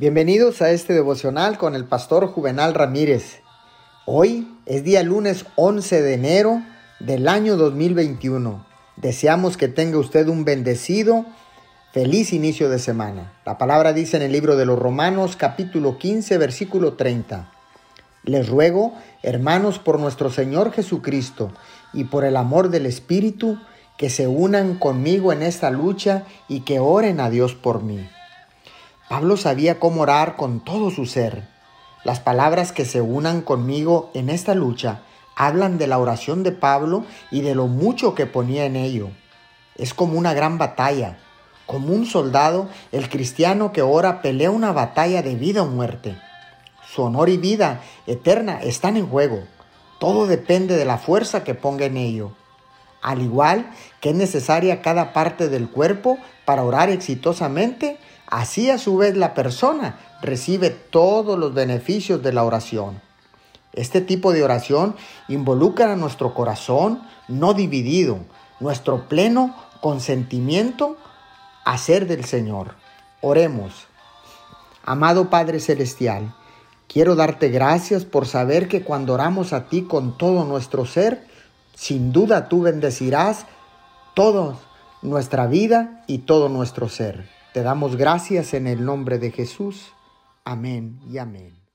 Bienvenidos a este devocional con el pastor Juvenal Ramírez. Hoy es día lunes 11 de enero del año 2021. Deseamos que tenga usted un bendecido, feliz inicio de semana. La palabra dice en el libro de los Romanos capítulo 15 versículo 30. Les ruego, hermanos, por nuestro Señor Jesucristo y por el amor del Espíritu, que se unan conmigo en esta lucha y que oren a Dios por mí. Pablo sabía cómo orar con todo su ser. Las palabras que se unan conmigo en esta lucha hablan de la oración de Pablo y de lo mucho que ponía en ello. Es como una gran batalla. Como un soldado, el cristiano que ora pelea una batalla de vida o muerte. Su honor y vida eterna están en juego. Todo depende de la fuerza que ponga en ello. Al igual que es necesaria cada parte del cuerpo para orar exitosamente, Así a su vez la persona recibe todos los beneficios de la oración. Este tipo de oración involucra a nuestro corazón no dividido, nuestro pleno consentimiento a ser del Señor. Oremos. Amado Padre Celestial, quiero darte gracias por saber que cuando oramos a ti con todo nuestro ser, sin duda tú bendecirás toda nuestra vida y todo nuestro ser. Te damos gracias en el nombre de Jesús. Amén y amén.